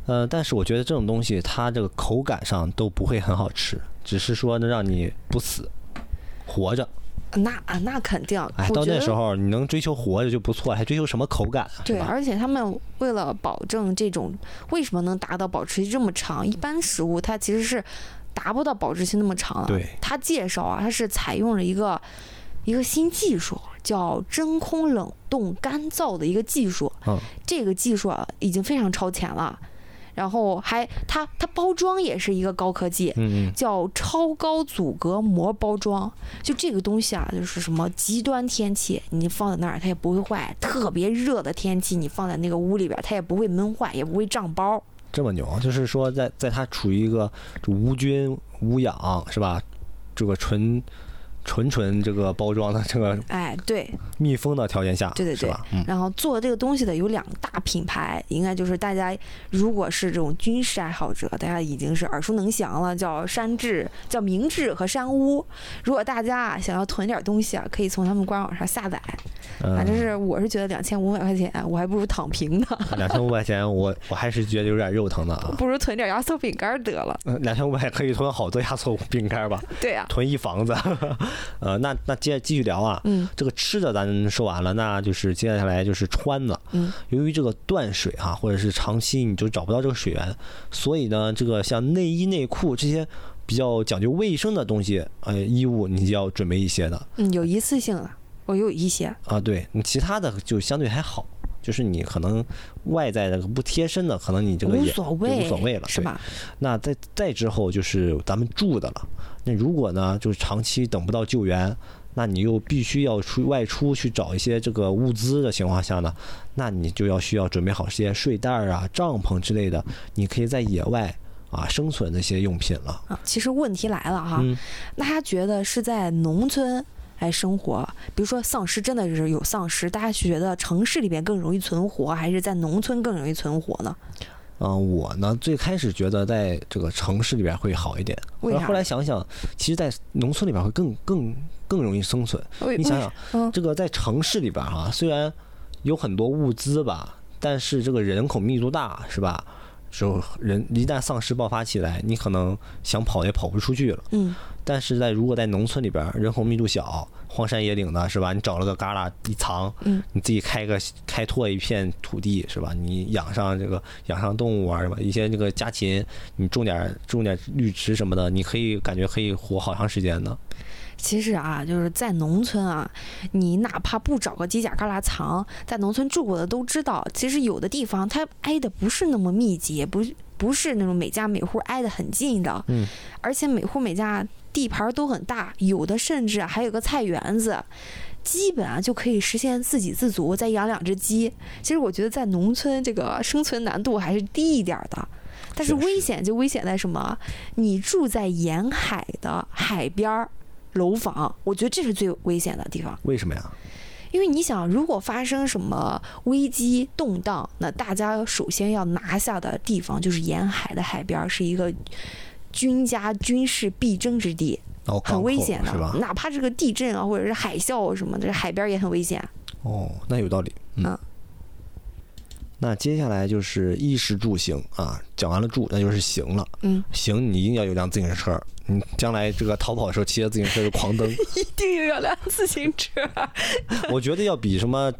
呃，但是我觉得这种东西它这个口感上都不会很好吃，只是说能让你不死，活着。那啊，那肯定。哎，到那时候你能追求活着就不错，还追求什么口感啊？对，而且他们为了保证这种，为什么能达到保质期这么长？一般食物它其实是达不到保质期那么长的。对。他介绍啊，他是采用了一个一个新技术，叫真空冷冻干燥的一个技术。嗯。这个技术啊，已经非常超前了。然后还它它包装也是一个高科技，叫超高阻隔膜包装。就这个东西啊，就是什么极端天气你放在那儿它也不会坏，特别热的天气你放在那个屋里边它也不会闷坏，也不会胀包。这么牛，就是说在在它处于一个无菌无氧是吧？这个纯。纯纯这个包装的这个，哎，对，密封的条件下，对对对，然后做这个东西的有两大品牌，应该就是大家如果是这种军事爱好者，大家已经是耳熟能详了，叫山治、叫明治和山屋。如果大家啊想要囤点东西啊，可以从他们官网上下载。反正是我是觉得两千五百块钱，我还不如躺平呢。两千五百块钱，我 我还是觉得有点肉疼的啊。不如囤点压缩饼干得了。两千五百可以囤好多压缩饼干吧？对呀，囤一房子。呃，那那接着继续聊啊。嗯。这个吃的咱说完了，那就是接下来就是穿的。嗯。由于这个断水啊，或者是长期你就找不到这个水源，所以呢，这个像内衣内裤这些比较讲究卫生的东西，呃，衣物你就要准备一些的。嗯，有一次性的。我有一些啊，对你其他的就相对还好，就是你可能外在的不贴身的，可能你这个也无所谓，无所谓了，是吧？那再再之后就是咱们住的了。那如果呢，就是长期等不到救援，那你又必须要出外出去找一些这个物资的情况下呢，那你就要需要准备好些睡袋啊、帐篷之类的，你可以在野外啊生存的一些用品了。啊，其实问题来了哈，那他觉得是在农村。来生活，比如说丧尸真的是有丧尸，大家觉得城市里边更容易存活，还是在农村更容易存活呢？嗯，我呢最开始觉得在这个城市里边会好一点，后来想想，其实，在农村里边会更更更容易生存。你想想，这个在城市里边哈，虽然有很多物资吧，但是这个人口密度大，是吧？时候，人一旦丧尸爆发起来，你可能想跑也跑不出去了。嗯。但是在如果在农村里边，人口密度小，荒山野岭的，是吧？你找了个旮旯一藏，嗯，你自己开个开拓一片土地，是吧？你养上这个养上动物啊，什么？一些这个家禽，你种点种点绿植什么的，你可以感觉可以活好长时间呢。其实啊，就是在农村啊，你哪怕不找个犄角旮旯藏，在农村住过的都知道，其实有的地方它挨的不是那么密集，不不是那种每家每户挨得很近的，嗯，而且每户每家。地盘都很大，有的甚至还有个菜园子，基本啊就可以实现自给自足，再养两只鸡。其实我觉得在农村这个生存难度还是低一点的，但是危险就危险在什么？你住在沿海的海边楼房，我觉得这是最危险的地方。为什么呀？因为你想，如果发生什么危机动荡，那大家首先要拿下的地方就是沿海的海边，是一个。军家军事必争之地，很危险的，哪怕这个地震啊，或者是海啸什么的，海边也很危险。哦，那有道理。嗯。那接下来就是衣食住行啊，讲完了住，那就是行了。嗯。行，你一定要有辆自行车。你将来这个逃跑的时候骑着自行车就狂蹬。一定要有辆自行车。我觉得要比什么。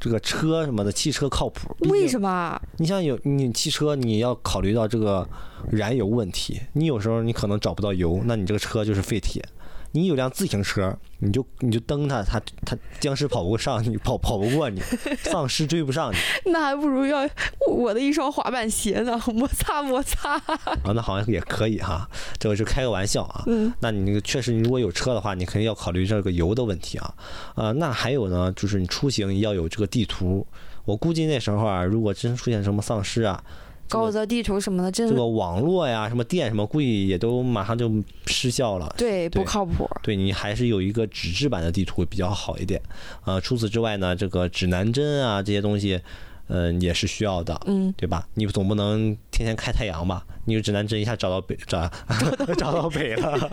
这个车什么的，汽车靠谱？为什么？你像有你汽车，你要考虑到这个燃油问题，你有时候你可能找不到油，那你这个车就是废铁。你有辆自行车，你就你就蹬它，它它僵尸跑不上你，跑跑不过你，丧尸追不上你。那还不如要我的一双滑板鞋呢，摩擦摩擦。啊，那好像也可以哈，这个是开个玩笑啊。嗯。那你那个确实，你如果有车的话，你肯定要考虑这个油的问题啊。啊，那还有呢，就是你出行要有这个地图。我估计那时候啊，如果真出现什么丧尸啊。高德地图什么的，真这个网络呀，什么电什么，估计也都马上就失效了。对，不靠谱。对你还是有一个纸质版的地图比较好一点。呃，除此之外呢，这个指南针啊这些东西，嗯，也是需要的。嗯，对吧？你总不能天天开太阳吧？你有指南针一下找到北找 找到北了，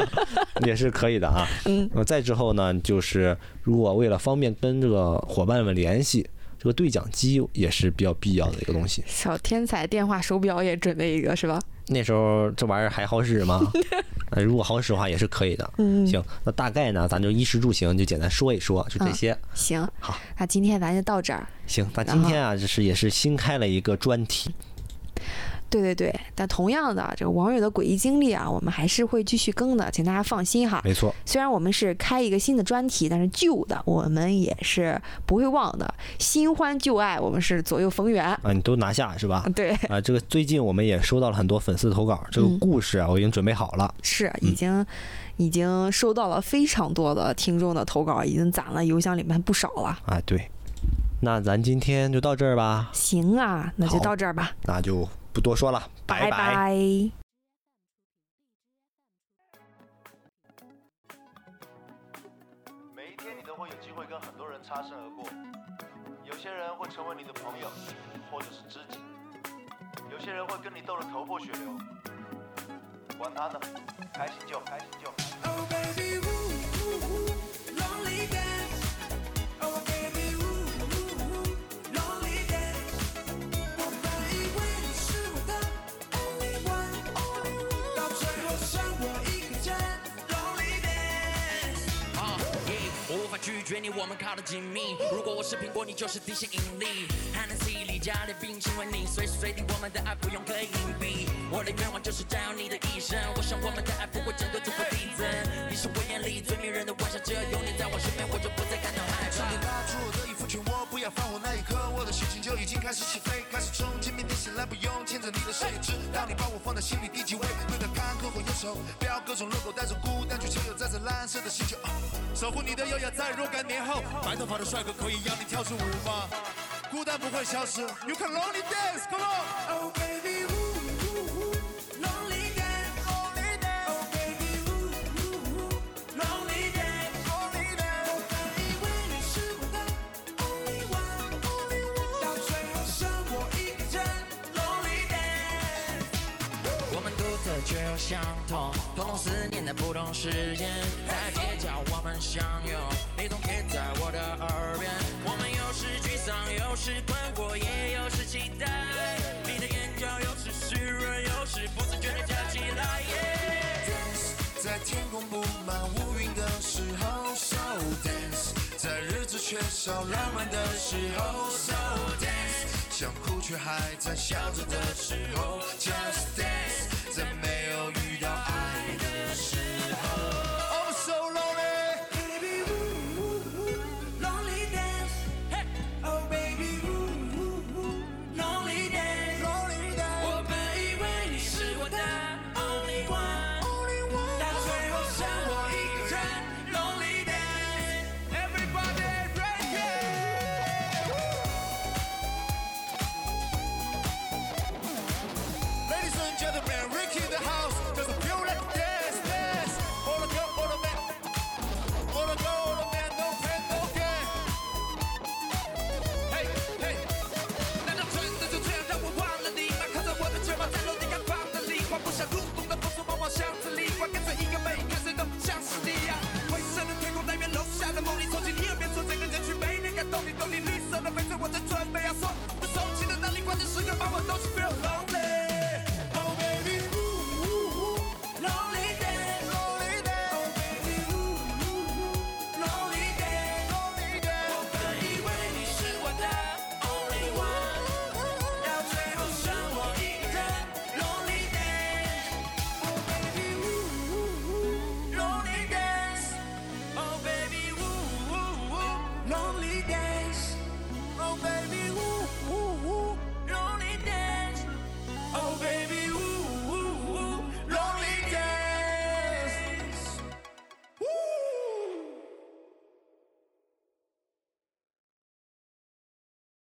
也是可以的啊。嗯。再之后呢，就是如果为了方便跟这个伙伴们联系。这个对讲机也是比较必要的一个东西。小天才电话手表也准备一个，是吧？那时候这玩意儿还好使吗？如果好使的话也是可以的。嗯，行，那大概呢，咱就衣食住行就简单说一说，就这些。行，好，那今天咱就到这儿。行，那今天啊，就是也是新开了一个专题。对对对，但同样的，这个网友的诡异经历啊，我们还是会继续更的，请大家放心哈。没错，虽然我们是开一个新的专题，但是旧的我们也是不会忘的。新欢旧爱，我们是左右逢源啊，你都拿下是吧？对啊，这个最近我们也收到了很多粉丝投稿，这个故事啊，我已经准备好了，是已经已经收到了非常多的听众的投稿，已经攒了邮箱里面不少了啊。对，那咱今天就到这儿吧。行啊，那就到这儿吧。那就。不多说了，拜拜。每一天你都会有机会跟很多人擦身而过，有些人会成为你的朋友，或者是知己，有些人会跟你斗得头破血流，管他呢，开心就开心就。决你，我们靠得紧密。如果我是苹果，你就是地心引力。h e n n e s y 里加点冰亲吻，你随时随地，我们的爱不用刻意隐蔽。我的愿望就是占有你的一生。我想我们的爱不会整个突破递增。你是我眼里最迷人的晚霞，只要有你在我身边，我就不再感到害怕。我不要放火，那一刻我的心情就已经开始起飞，开始冲击。明天醒来不用牵着你的手，也知道你把我放在心里第几位。对待坎坷或忧愁，标各种 logo，带着孤单去却又在这蓝色的星球，守护你的优雅在若干年后。白头发的帅哥可以让你跳出舞吗？孤单不会消失，You can lonely dance，Come on，Oh baby。相同，通通思念在不同时间。在街角我们相拥，你总贴在我的耳边。我们有时沮丧，有时困惑，也有时期待。你的眼角有时湿润，有时不自觉的笑起来。Dance 在天空布满乌云的时候，So dance 在日子缺少浪漫的时候，So dance 想。却还在笑着的时候，Just dance，在没有遇到爱。